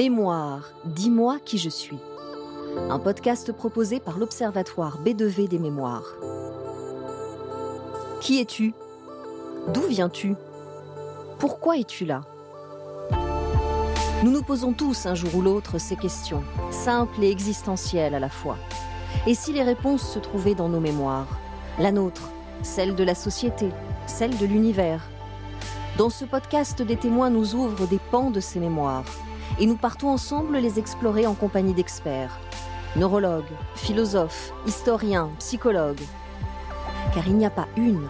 Mémoire, dis-moi qui je suis. Un podcast proposé par l'Observatoire B2V des mémoires. Qui es-tu? D'où viens-tu? Pourquoi es-tu là? Nous nous posons tous un jour ou l'autre ces questions, simples et existentielles à la fois. Et si les réponses se trouvaient dans nos mémoires? La nôtre, celle de la société, celle de l'univers. Dans ce podcast, des témoins nous ouvrent des pans de ces mémoires et nous partons ensemble les explorer en compagnie d'experts, neurologues, philosophes, historiens, psychologues. Car il n'y a pas une,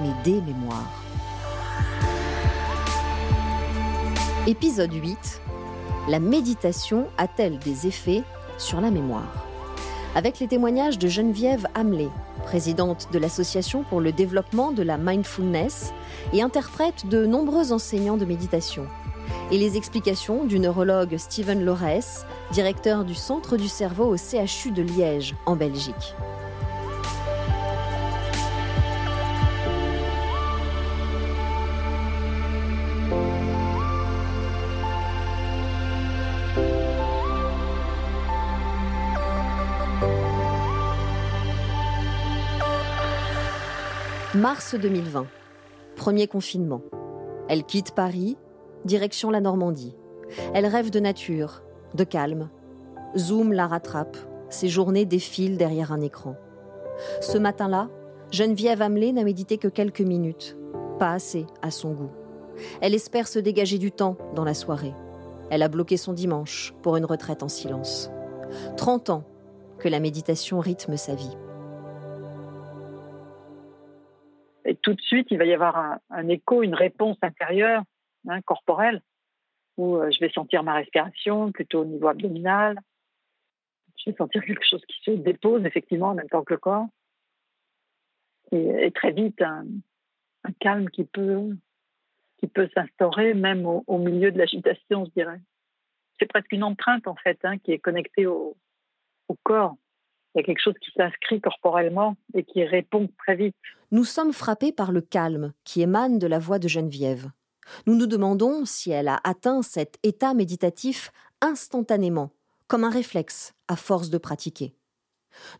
mais des mémoires. Épisode 8. La méditation a-t-elle des effets sur la mémoire? Avec les témoignages de Geneviève Hamelé, présidente de l'Association pour le développement de la mindfulness et interprète de nombreux enseignants de méditation et les explications du neurologue Steven Lorès, directeur du Centre du cerveau au CHU de Liège, en Belgique. Mars 2020. Premier confinement. Elle quitte Paris direction la Normandie. Elle rêve de nature, de calme. Zoom la rattrape, ses journées défilent derrière un écran. Ce matin-là, Geneviève Hamelé n'a médité que quelques minutes, pas assez à son goût. Elle espère se dégager du temps dans la soirée. Elle a bloqué son dimanche pour une retraite en silence. 30 ans que la méditation rythme sa vie. Et tout de suite, il va y avoir un, un écho, une réponse intérieure Hein, corporelle, où euh, je vais sentir ma respiration plutôt au niveau abdominal. Je vais sentir quelque chose qui se dépose effectivement en même temps que le corps. Et, très vite, un, calme qui peut, qui peut s'instaurer même au, milieu de l'agitation, je dirais. C'est presque une empreinte en fait hein, qui est connectée au, au corps. Il y a quelque chose qui s'inscrit corporellement et qui répond très vite. Nous sommes frappés par le calme qui émane de la voix de Geneviève. Nous nous demandons si elle a atteint cet état méditatif instantanément, comme un réflexe, à force de pratiquer.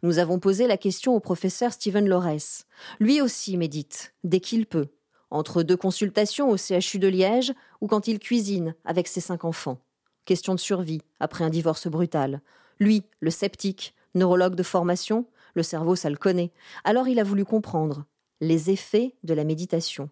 Nous avons posé la question au professeur Stephen Lorès. Lui aussi médite, dès qu'il peut, entre deux consultations au CHU de Liège ou quand il cuisine avec ses cinq enfants. Question de survie après un divorce brutal. Lui, le sceptique, neurologue de formation, le cerveau, ça le connaît. Alors il a voulu comprendre les effets de la méditation.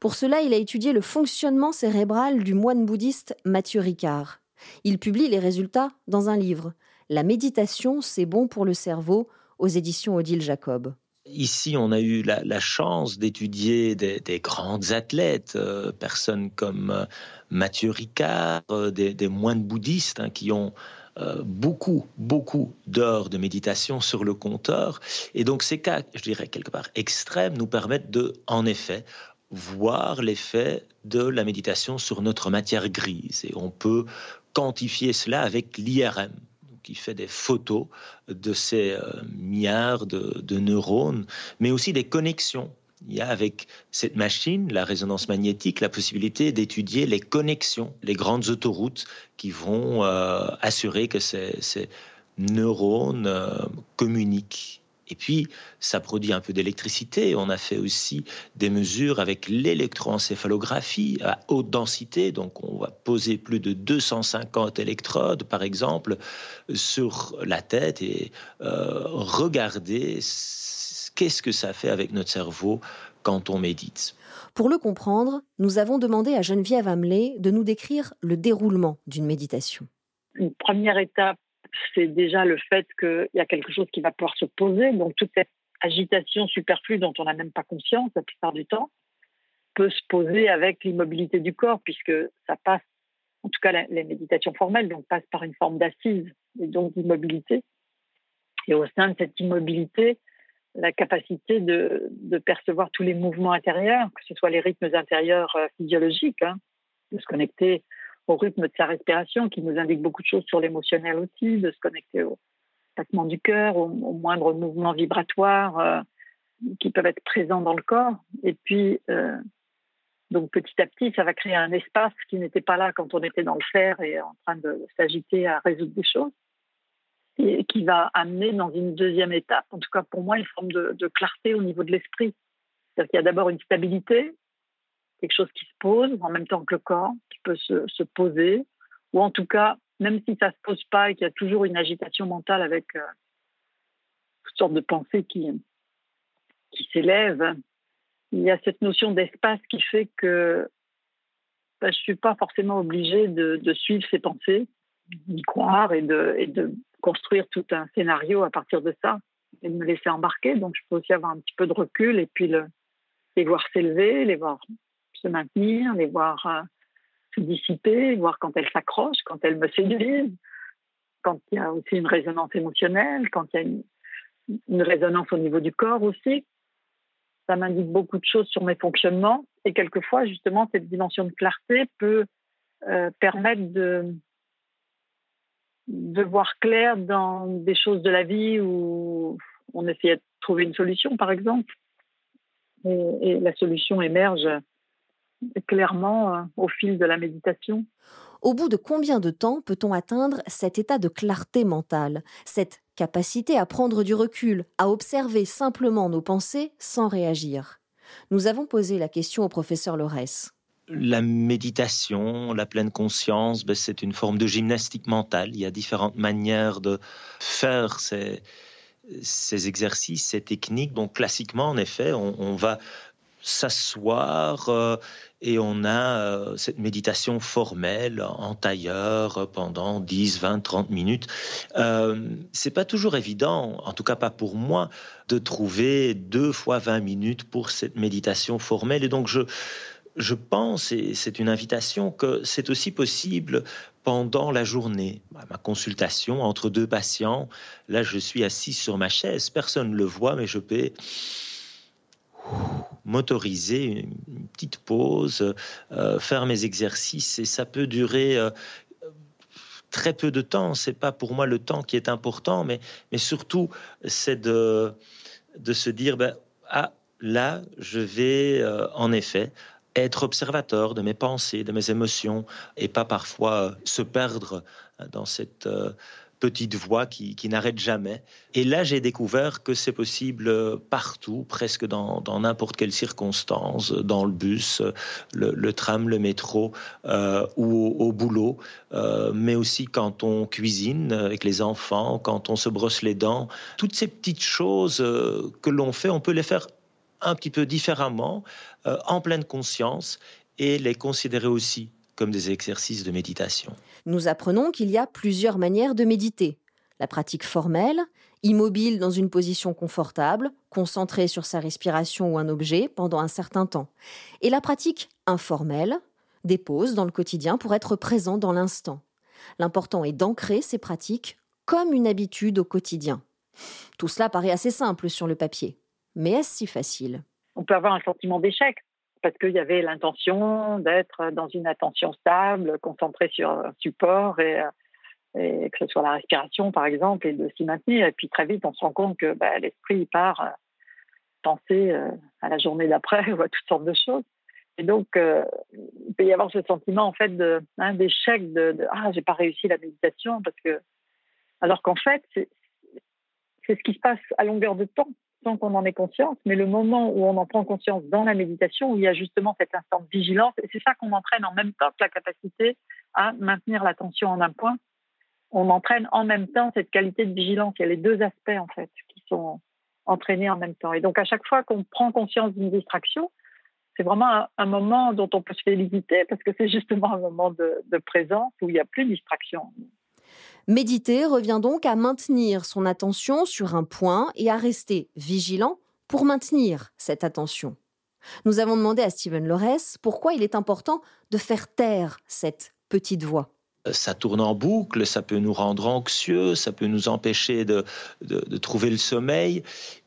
Pour cela, il a étudié le fonctionnement cérébral du moine bouddhiste Mathieu Ricard. Il publie les résultats dans un livre, La méditation, c'est bon pour le cerveau, aux éditions Odile Jacob. Ici, on a eu la, chance d'étudier des, grandes athlètes, euh, personnes comme euh, Mathieu Ricard, euh, des, moines bouddhistes hein, qui ont beaucoup, beaucoup d'heures de méditation sur le compteur. Et donc ces cas, je dirais quelque part extrêmes, nous permettent de, en effet, voir l'effet de la méditation sur notre matière grise. Et on peut quantifier cela avec l'IRM, qui fait des photos de ces euh, milliards de, neurones, mais aussi des connexions. Il y a avec cette machine, la résonance magnétique, la possibilité d'étudier les connexions, les grandes autoroutes qui vont euh, assurer que ces, neurones euh, communiquent et puis, ça produit un peu d'électricité. On a fait aussi des mesures avec l'électroencéphalographie à haute densité. Donc, on va poser plus de 250 électrodes, par exemple, sur la tête et euh, regarder qu'est-ce que ça fait avec notre cerveau quand on médite. Pour le comprendre, nous avons demandé à Geneviève Hamelé de nous décrire le déroulement d'une méditation. Une première étape c'est déjà le fait qu'il y a quelque chose qui va pouvoir se poser. Donc toute cette agitation superflue dont on n'a même pas conscience la plupart du temps peut se poser avec l'immobilité du corps, puisque ça passe, en tout cas les méditations formelles, donc passent par une forme d'assise et donc d'immobilité. Et au sein de cette immobilité, la capacité de, percevoir tous les mouvements intérieurs, que ce soit les rythmes intérieurs euh, physiologiques, hein, de se connecter au rythme de sa respiration, qui nous indique beaucoup de choses sur l'émotionnel aussi, de se connecter au battement du cœur, aux, moindres mouvements vibratoires euh, qui peuvent être présents dans le corps. Et puis, euh, Donc petit à petit, ça va créer un espace qui n'était pas là quand on était dans le faire et en train de s'agiter à résoudre des choses, et qui va amener dans une deuxième étape, en tout cas pour moi, une forme de, clarté au niveau de l'esprit. C'est-à-dire qu'il y a d'abord une stabilité, quelque chose qui se pose en même temps que le corps, qui peut se, se poser, ou en tout cas, même si ça ne se pose pas et qu'il y a toujours une agitation mentale avec euh, toutes sortes de pensées qui, qui s'élèvent, il y a cette notion d'espace qui fait que bah, je ne suis pas forcément obligée de, suivre ces pensées, d'y croire et de, de construire tout un scénario à partir de ça et de me laisser embarquer. Donc, je peux aussi avoir un petit peu de recul et puis le, les voir s'élever, les voir se maintenir, les voir euh, se dissiper, voir quand elles s'accrochent, quand elles me séduisent, quand il y a aussi une résonance émotionnelle, quand il y a une, résonance au niveau du corps aussi ça m'indique beaucoup de choses sur mes fonctionnements. Et quelquefois, justement, cette dimension de clarté peut euh, permettre de, de voir clair dans des choses de la vie où on essayait de trouver une solution, par exemple. Et, la solution émerge clairement euh, au fil de la méditation. Au bout de combien de temps peut-on atteindre cet état de clarté mentale, cette capacité à prendre du recul, à observer simplement nos pensées sans réagir? Nous avons posé la question au professeur Lorès. La méditation, la pleine conscience, ben, c'est une forme de gymnastique mentale. Il y a différentes manières de faire ces, ces exercices, ces techniques. Donc classiquement, en effet, on va s'asseoir euh, et on a euh, cette méditation formelle en tailleur pendant 10, 20, 30 minutes. Euh, c'est pas toujours évident, en tout cas pas pour moi, de trouver deux fois 20 minutes pour cette méditation formelle. Et donc je, je pense, et c'est une invitation, que c'est aussi possible pendant la journée. Ma consultation entre deux patients, là je suis assis sur ma chaise, personne ne le voit, mais je peux m'autoriser une, petite pause, euh, faire mes exercices et ça peut durer euh, très peu de temps. C'est pas pour moi le temps qui est important, mais, mais surtout c'est de, de se dire ben, ah là je vais euh, en effet être observateur de mes pensées, de mes émotions et pas parfois se perdre dans cette petite voix qui, n'arrête jamais. Et là, j'ai découvert que c'est possible partout, presque dans n'importe quelle circonstance, dans le bus, le, tram, le métro euh, ou au, boulot, euh, mais aussi quand on cuisine avec les enfants, quand on se brosse les dents. Toutes ces petites choses euh, que l'on fait, on peut les faire un petit peu différemment, en pleine conscience, et les considérer aussi comme des exercices de méditation. Nous apprenons qu'il y a plusieurs manières de méditer. La pratique formelle, immobile dans une position confortable, concentré sur sa respiration ou un objet pendant un certain temps. Et la pratique informelle, des pauses dans le quotidien pour être présent dans l'instant. L'important est d'ancrer ces pratiques comme une habitude au quotidien. Tout cela paraît assez simple sur le papier. Mais est-ce si facile? On peut avoir un sentiment d'échec parce qu'il y avait l'intention d'être dans une attention stable, concentrée sur un support et, et, que ce soit la respiration par exemple et de s'y maintenir. Et puis très vite, on se rend compte que bah, l'esprit part euh, penser euh, à la journée d'après ou à toutes sortes de choses. Et donc, euh, il peut y avoir ce sentiment en fait hein, d'échec, de, de, ah j'ai pas réussi la méditation parce que alors qu'en fait c'est ce qui se passe à longueur de temps qu'on en ait conscience, mais le moment où on en prend conscience dans la méditation, où il y a justement cet instant de vigilance, et c'est ça qu'on entraîne en même temps que la capacité à maintenir l'attention en un point. On entraîne en même temps cette qualité de vigilance. Il y a les deux aspects, en fait, qui sont entraînés en même temps. Et donc, à chaque fois qu'on prend conscience d'une distraction, c'est vraiment un, moment dont on peut se féliciter parce que c'est justement un moment de, de présence où il n'y a plus de distraction. Méditer revient donc à maintenir son attention sur un point et à rester vigilant pour maintenir cette attention. Nous avons demandé à Stephen Lorès pourquoi il est important de faire taire cette petite voix ça tourne en boucle, ça peut nous rendre anxieux, ça peut nous empêcher de, trouver le sommeil.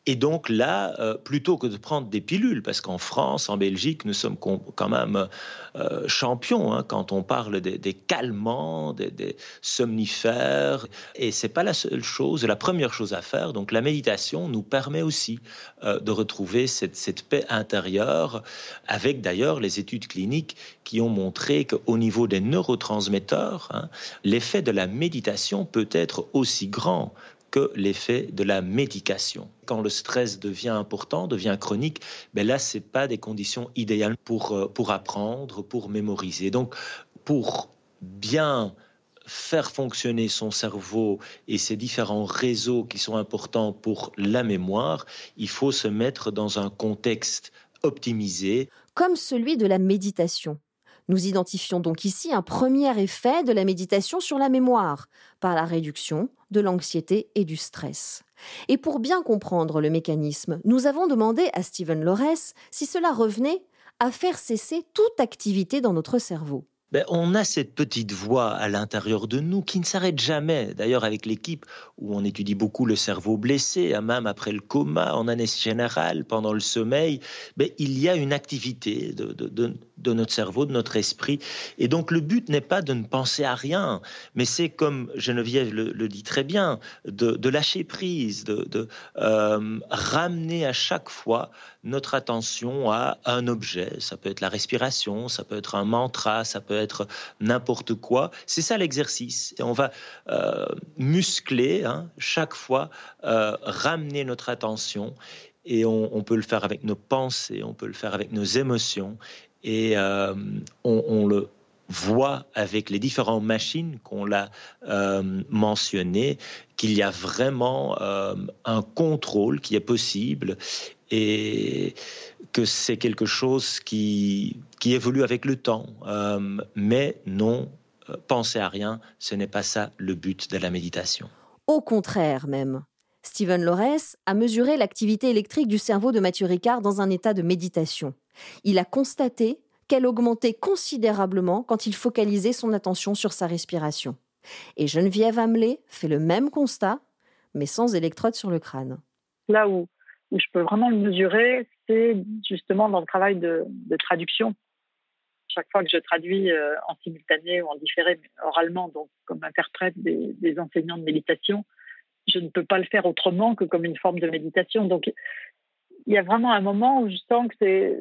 Et donc là, euh, plutôt que de prendre des pilules, parce qu'en France, en Belgique, nous sommes quand même euh, champions hein, quand on parle des, calmants, des, somnifères, et c'est pas la seule chose, la première chose à faire. Donc la méditation nous permet aussi euh, de retrouver cette, paix intérieure, avec d'ailleurs les études cliniques qui ont montré qu'au niveau des neurotransmetteurs, hein, l'effet de la méditation peut être aussi grand que l'effet de la médication. Quand le stress devient important, devient chronique, ben là, c'est pas des conditions idéales pour, euh, pour apprendre, pour mémoriser. Donc, pour bien faire fonctionner son cerveau et ses différents réseaux qui sont importants pour la mémoire, il faut se mettre dans un contexte optimisé. Comme celui de la méditation. Nous identifions donc ici un premier effet de la méditation sur la mémoire, par la réduction de l'anxiété et du stress. Et pour bien comprendre le mécanisme, nous avons demandé à Stephen Lores si cela revenait à faire cesser toute activité dans notre cerveau. Ben, on a cette petite voix à l'intérieur de nous qui ne s'arrête jamais. D'ailleurs, avec l'équipe où on étudie beaucoup le cerveau blessé, même après le coma, en anesthésie générale, pendant le sommeil, ben, il y a une activité de, notre cerveau, de notre esprit. Et donc, le but n'est pas de ne penser à rien, mais c'est comme Geneviève le, dit très bien, de, lâcher prise, de, euh, ramener à chaque fois notre attention à un objet. Ça peut être la respiration, ça peut être un mantra, ça peut être n'importe quoi. C'est ça l'exercice. On va euh, muscler hein, chaque fois, euh, ramener notre attention et on, peut le faire avec nos pensées, on peut le faire avec nos émotions et euh, on, le voit avec les différentes machines qu'on l'a mentionné qu'il y a vraiment un contrôle qui est possible et que c'est quelque chose qui, qui évolue avec le temps. Euh, mais non, euh, penser à rien, ce n'est pas ça le but de la méditation. Au contraire même. Stephen Lores a mesuré l'activité électrique du cerveau de Mathieu Ricard dans un état de méditation. Il a constaté qu'elle augmentait considérablement quand il focalisait son attention sur sa respiration. Et Geneviève Hamelé fait le même constat, mais sans électrode sur le crâne. Là où je peux vraiment le mesurer, c'est justement dans le travail de, traduction. Chaque fois que je traduis euh, en simultané ou en différé oralement, donc comme interprète des, enseignants de méditation, je ne peux pas le faire autrement que comme une forme de méditation. Donc, il y a vraiment un moment où je sens que c'est,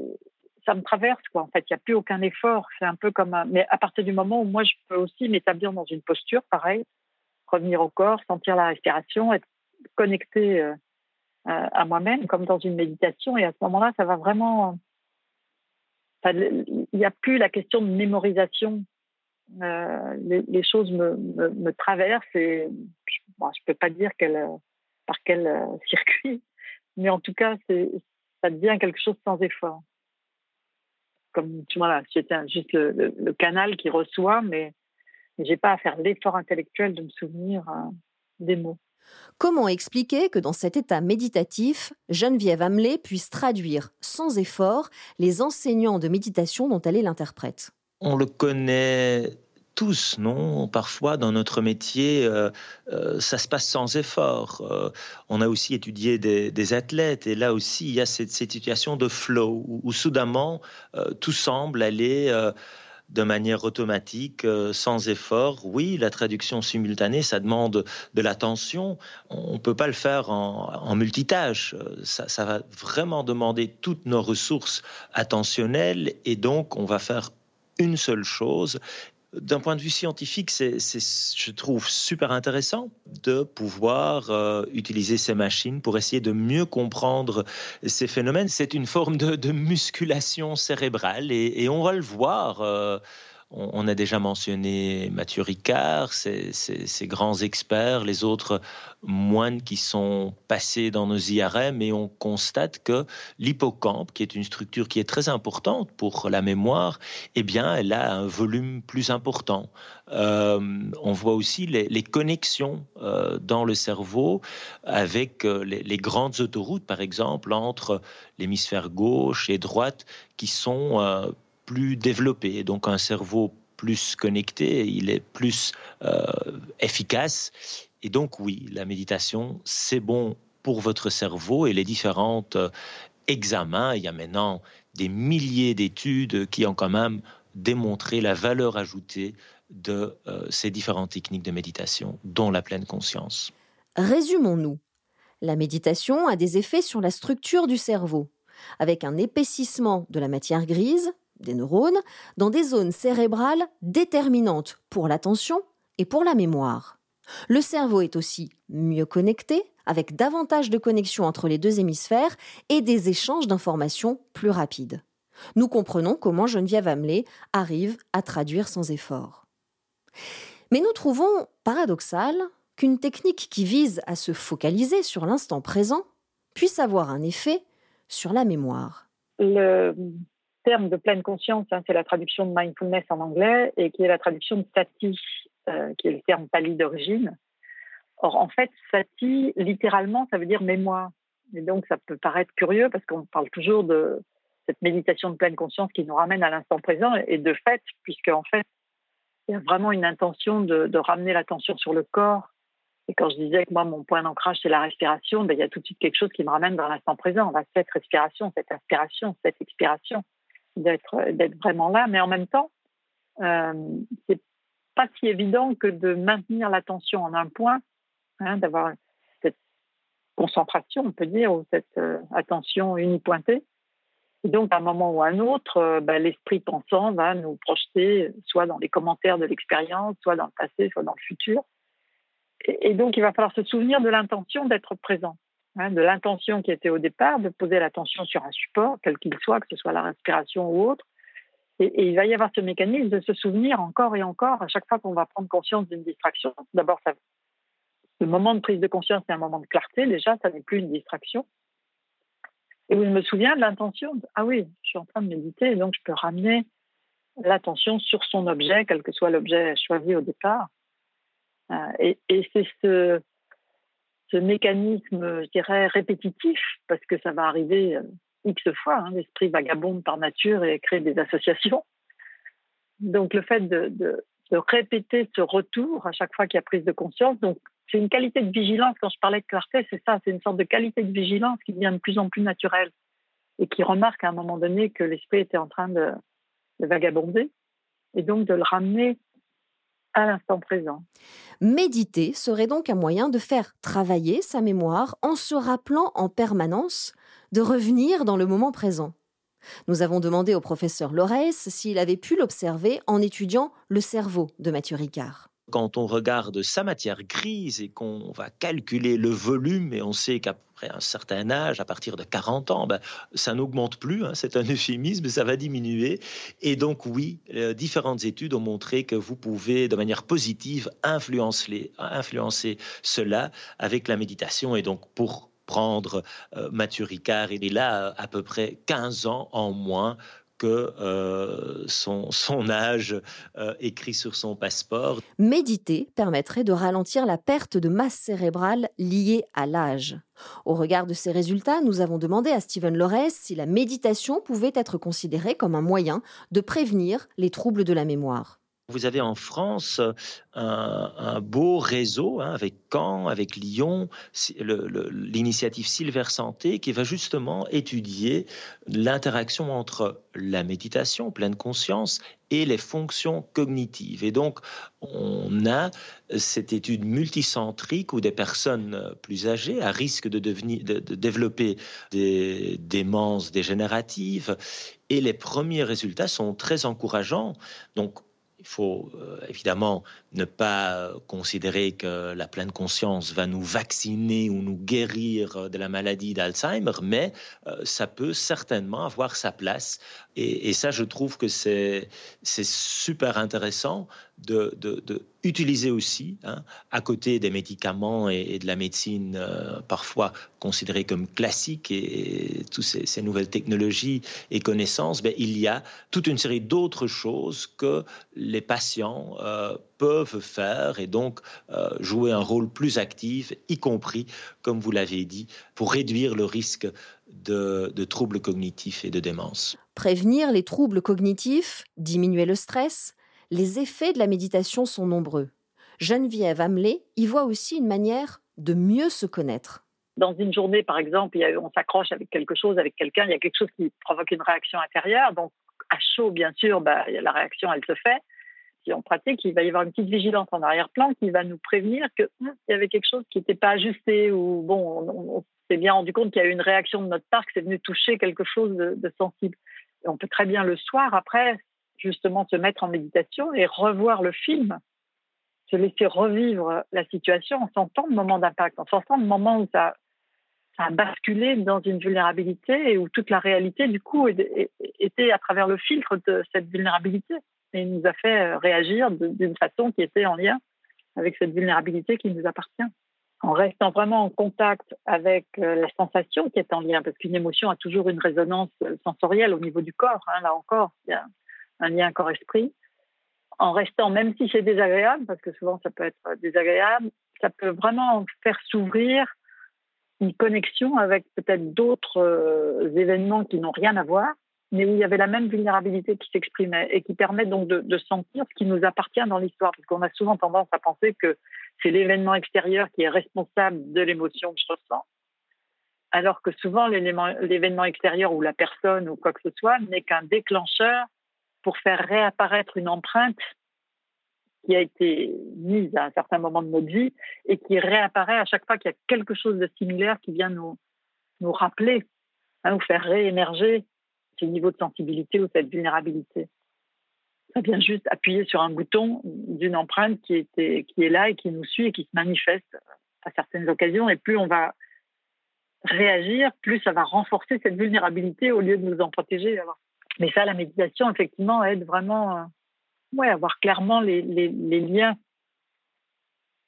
ça me traverse, quoi. En fait, il n'y a plus aucun effort. C'est un peu comme mais à partir du moment où moi, je peux aussi m'établir dans une posture, pareil, revenir au corps, sentir la respiration, être connecté euh, à moi-même, comme dans une méditation. Et à ce moment-là, ça va vraiment. Il n'y a plus la question de mémorisation. Euh, les, choses me, traversent et je ne peux pas dire par quel euh, circuit, mais en tout cas, ça devient quelque chose sans effort. Comme voilà, c'était juste le, canal qui reçoit, mais j'ai pas à faire l'effort intellectuel de me souvenir euh, des mots. Comment expliquer que dans cet état méditatif, Geneviève Hamelé puisse traduire sans effort les enseignants de méditation dont elle est l'interprète? On le connaît tous, non? Parfois, dans notre métier, euh, euh, ça se passe sans effort. Euh, on a aussi étudié des, athlètes, et là aussi, il y a cette, situation de flow, où, soudainement, tout semble aller de manière automatique, sans effort. Oui, la traduction simultanée, ça demande de l'attention. On ne peut pas le faire en, multitâche. Ça, va vraiment demander toutes nos ressources attentionnelles et donc on va faire une seule chose d'un point de vue scientifique, c'est, je trouve, super intéressant de pouvoir euh, utiliser ces machines pour essayer de mieux comprendre ces phénomènes. C'est une forme de, musculation cérébrale et, on va le voir. Euh, on, a déjà mentionné Mathieu Ricard, ces, grands experts, les autres moines qui sont passés dans nos IRM, et on constate que l'hippocampe, qui est une structure qui est très importante pour la mémoire, eh bien, elle a un volume plus important. Euh, on voit aussi les, connexions euh, dans le cerveau avec euh, les, les, grandes autoroutes, par exemple, entre l'hémisphère gauche et droite, qui sont plus développé, donc un cerveau plus connecté, il est plus euh, efficace. Et donc oui, la méditation, c'est bon pour votre cerveau et les différents euh, examens. Il y a maintenant des milliers d'études qui ont quand même démontré la valeur ajoutée de euh, ces différentes techniques de méditation, dont la pleine conscience. Résumons-nous. La méditation a des effets sur la structure du cerveau, avec un épaississement de la matière grise, des neurones, dans des zones cérébrales déterminantes pour l'attention et pour la mémoire. Le cerveau est aussi mieux connecté, avec davantage de connexions entre les deux hémisphères et des échanges d'informations plus rapides. Nous comprenons comment Geneviève Hamelé arrive à traduire sans effort. Mais nous trouvons paradoxal qu'une technique qui vise à se focaliser sur l'instant présent puisse avoir un effet sur la mémoire. Terme de pleine conscience, hein, c'est la traduction de mindfulness en anglais et qui est la traduction de sati, euh, qui est le terme pali d'origine. Or, en fait, sati, littéralement, ça veut dire mémoire. Et donc, ça peut paraître curieux parce qu'on parle toujours de cette méditation de pleine conscience qui nous ramène à l'instant présent. Et de fait, puisque en fait, il y a vraiment une intention de, ramener l'attention sur le corps. Et quand je disais que moi, mon point d'ancrage, c'est la respiration, ben, il y a tout de suite quelque chose qui me ramène dans l'instant présent. Cette respiration, cette inspiration, cette expiration, d'être d'être vraiment là. Mais en même temps, euh, c'est pas si évident que de maintenir l'attention en un point Hein, d'avoir cette concentration, on peut dire, ou cette euh, attention unipointée. Et donc, à un moment ou à un autre, euh, ben, l'esprit pensant va nous projeter soit dans les commentaires de l'expérience, soit dans le passé, soit dans le futur. Et, donc, il va falloir se souvenir de l'intention d'être présent, hein, de l'intention qui était au départ, de poser l'attention sur un support, quel qu'il soit, que ce soit la respiration ou autre. Et, il va y avoir ce mécanisme de se souvenir encore et encore à chaque fois qu'on va prendre conscience d'une distraction. D'abord, le moment de prise de conscience, c'est un moment de clarté. Déjà, ça n'est plus une distraction. Et où je me souviens de l'intention. Ah oui, je suis en train de méditer, donc je peux ramener l'attention sur son objet, quel que soit l'objet choisi au départ. Euh, et, c'est ce, ce, mécanisme, je dirais, répétitif, parce que ça va arriver euh, X fois. Hein, L'esprit vagabonde par nature et crée des associations. Donc le fait de, de, de répéter ce retour à chaque fois qu'il y a prise de conscience, donc c'est une qualité de vigilance. Quand je parlais de clarté, c'est ça, c'est une sorte de qualité de vigilance qui devient de plus en plus naturelle et qui remarque à un moment donné que l'esprit était en train de, vagabonder et donc de le ramener l'instant présent. Méditer serait donc un moyen de faire travailler sa mémoire en se rappelant en permanence de revenir dans le moment présent. Nous avons demandé au professeur Lorès s'il avait pu l'observer en étudiant le cerveau de Mathieu Ricard quand on regarde sa matière grise et qu'on va calculer le volume, et on sait qu'après un certain âge, à partir de 40 ans, ben, ça n'augmente plus, hein, c'est un euphémisme, ça va diminuer. Et donc oui, euh, différentes études ont montré que vous pouvez, de manière positive, influencer, influencer cela avec la méditation. Et donc pour prendre euh, Mathieu Ricard, il est là à peu près 15 ans en moins euh, son, âge euh, écrit sur son passeport. Méditer permettrait de ralentir la perte de masse cérébrale liée à l'âge. Au regard de ces résultats, nous avons demandé à Stephen Lorès si la méditation pouvait être considérée comme un moyen de prévenir les troubles de la mémoire. Vous avez en France un, beau réseau hein, avec Caen, avec Lyon, l'initiative Silver Santé qui va justement étudier l'interaction entre la méditation, pleine conscience, et les fonctions cognitives. Et donc, on a cette étude multicentrique où des personnes plus âgées, à risque de, devenir, de, de développer des démences dégénératives, et les premiers résultats sont très encourageants. Donc, il faut euh, évidemment ne pas considérer que la pleine conscience va nous vacciner ou nous guérir de la maladie d'Alzheimer, mais euh, ça peut certainement avoir sa place. Et, ça, je trouve que c'est super intéressant de, utiliser aussi, hein, à côté des médicaments et, de la médecine euh, parfois considérée comme classique et, toutes ces, nouvelles technologies et connaissances, ben, il y a toute une série d'autres choses que les patients euh, peuvent faire et donc euh, jouer un rôle plus actif, y compris, comme vous l'avez dit, pour réduire le risque de, de troubles cognitifs et de démence. Prévenir les troubles cognitifs, diminuer le stress, les effets de la méditation sont nombreux. Geneviève Hamelé y voit aussi une manière de mieux se connaître. Dans une journée, par exemple, on s'accroche avec quelque chose, avec quelqu'un, il y a quelque chose qui provoque une réaction intérieure. Donc, à chaud, bien sûr, bah, la réaction, elle se fait. Si on pratique, il va y avoir une petite vigilance en arrière-plan qui va nous prévenir qu'il hum, y avait quelque chose qui n'était pas ajusté ou bon, on, s'est bien rendu compte qu'il y a eu une réaction de notre part, que c'est venu toucher quelque chose de, sensible. On peut très bien le soir, après, justement, se mettre en méditation et revoir le film se laisser revivre la situation en sentant le moment d'impact, en sentant le moment où ça, a basculé dans une vulnérabilité et où toute la réalité, du coup, était à travers le filtre de cette vulnérabilité et nous a fait euh, réagir d'une façon qui était en lien avec cette vulnérabilité qui nous appartient. En restant vraiment en contact avec euh, la sensation qui est en lien, parce qu'une émotion a toujours une résonance euh, sensorielle au niveau du corps. Hein, là encore, il y a un lien corps-esprit en restant, même si c'est désagréable, parce que souvent ça peut être désagréable, ça peut vraiment faire s'ouvrir une connexion avec peut-être d'autres événements qui n'ont rien à voir, mais où il y avait la même vulnérabilité qui s'exprimait et qui permet donc de, sentir ce qui nous appartient dans l'histoire, parce qu'on a souvent tendance à penser que c'est l'événement extérieur qui est responsable de l'émotion que je ressens, alors que souvent l'événement extérieur ou la personne ou quoi que ce soit n'est qu'un déclencheur pour faire réapparaître une empreinte qui a été mise à un certain moment de notre vie et qui réapparaît à chaque fois qu'il y a quelque chose de similaire qui vient nous, rappeler, hein, nous faire réémerger ce niveau de sensibilité ou cette vulnérabilité. Ça vient juste appuyer sur un bouton d'une empreinte qui, était, qui est là et qui nous suit et qui se manifeste à certaines occasions. Et plus on va réagir, plus ça va renforcer cette vulnérabilité au lieu de nous en protéger. Mais ça, la méditation, effectivement, aide vraiment euh, ouais, à voir clairement les, les, les, liens,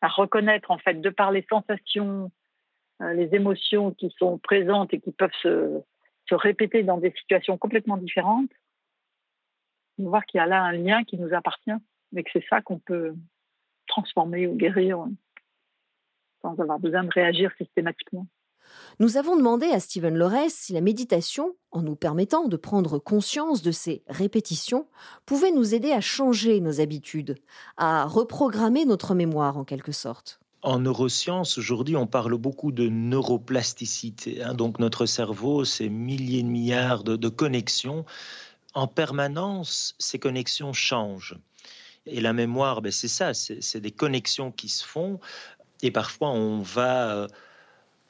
à reconnaître, en fait, de par les sensations, euh, les émotions qui sont présentes et qui peuvent se, se répéter dans des situations complètement différentes, voir qu'il y a là un lien qui nous appartient, mais que c'est ça qu'on peut transformer ou guérir sans avoir besoin de réagir systématiquement. Nous avons demandé à Stephen Lorès si la méditation, en nous permettant de prendre conscience de ces répétitions, pouvait nous aider à changer nos habitudes, à reprogrammer notre mémoire en quelque sorte. En neurosciences, aujourd'hui, on parle beaucoup de neuroplasticité. Hein. donc notre cerveau, c'est milliers de milliards de, connexions. En permanence, ces connexions changent. Et la mémoire, ben c'est ça, c'est des connexions qui se font. Et parfois, on va euh,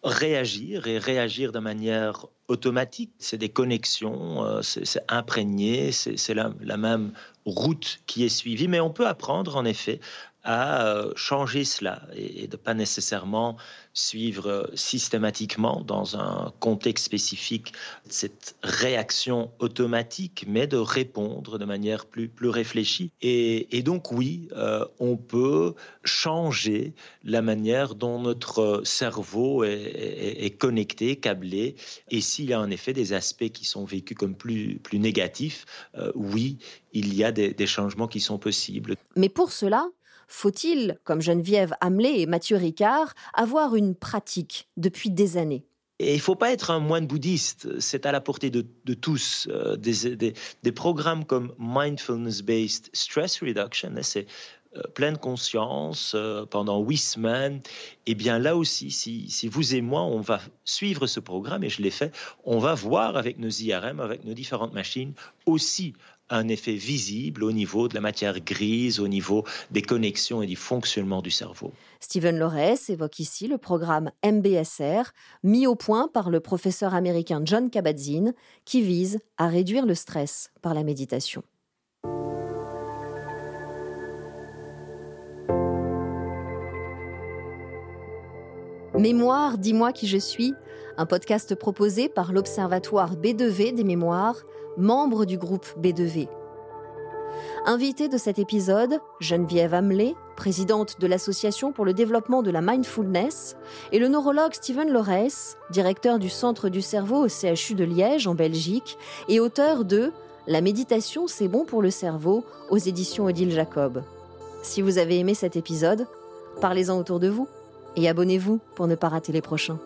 réagir et réagir de manière automatique. C'est des connexions, euh, c'est imprégné, c'est la, la, même route qui est suivie, mais on peut apprendre en effet à euh, changer cela et, de pas nécessairement suivre euh, systématiquement dans un contexte spécifique cette réaction automatique, mais de répondre de manière plus, plus réfléchie. Et, donc oui, euh, on peut changer la manière dont notre cerveau est, connecté, câblé. Et s'il y a en effet des aspects qui sont vécus comme plus, plus négatifs, oui, il y a des changements qui sont possibles. Mais pour cela, faut-il, comme Geneviève Hamelé et Mathieu Ricard, avoir une pratique depuis des années? Et il ne faut pas être un moine bouddhiste, c'est à la portée de, tous. Euh, des, programmes comme Mindfulness-Based Stress Reduction, c'est euh, pleine conscience euh, pendant huit semaines. Et bien là aussi, si, si, vous et moi, on va suivre ce programme, et je l'ai fait, on va voir avec nos IRM, avec nos différentes machines, aussi un effet visible au niveau de la matière grise, au niveau des connexions et du fonctionnement du cerveau. Stephen Lorès évoque ici le programme MBSR, mis au point par le professeur américain John Kabat-Zinn, qui vise à réduire le stress par la méditation. Mémoire, dis-moi qui je suis, un podcast proposé par l'Observatoire B2V des mémoires membre du groupe B2V. Invité de cet épisode, Geneviève Hamelé, présidente de l'Association pour le développement de la mindfulness, et le neurologue Steven Lorès, directeur du Centre du cerveau au CHU de Liège en Belgique et auteur de La méditation, c'est bon pour le cerveau aux éditions Odile Jacob. Si vous avez aimé cet épisode, parlez-en autour de vous et abonnez-vous pour ne pas rater les prochains.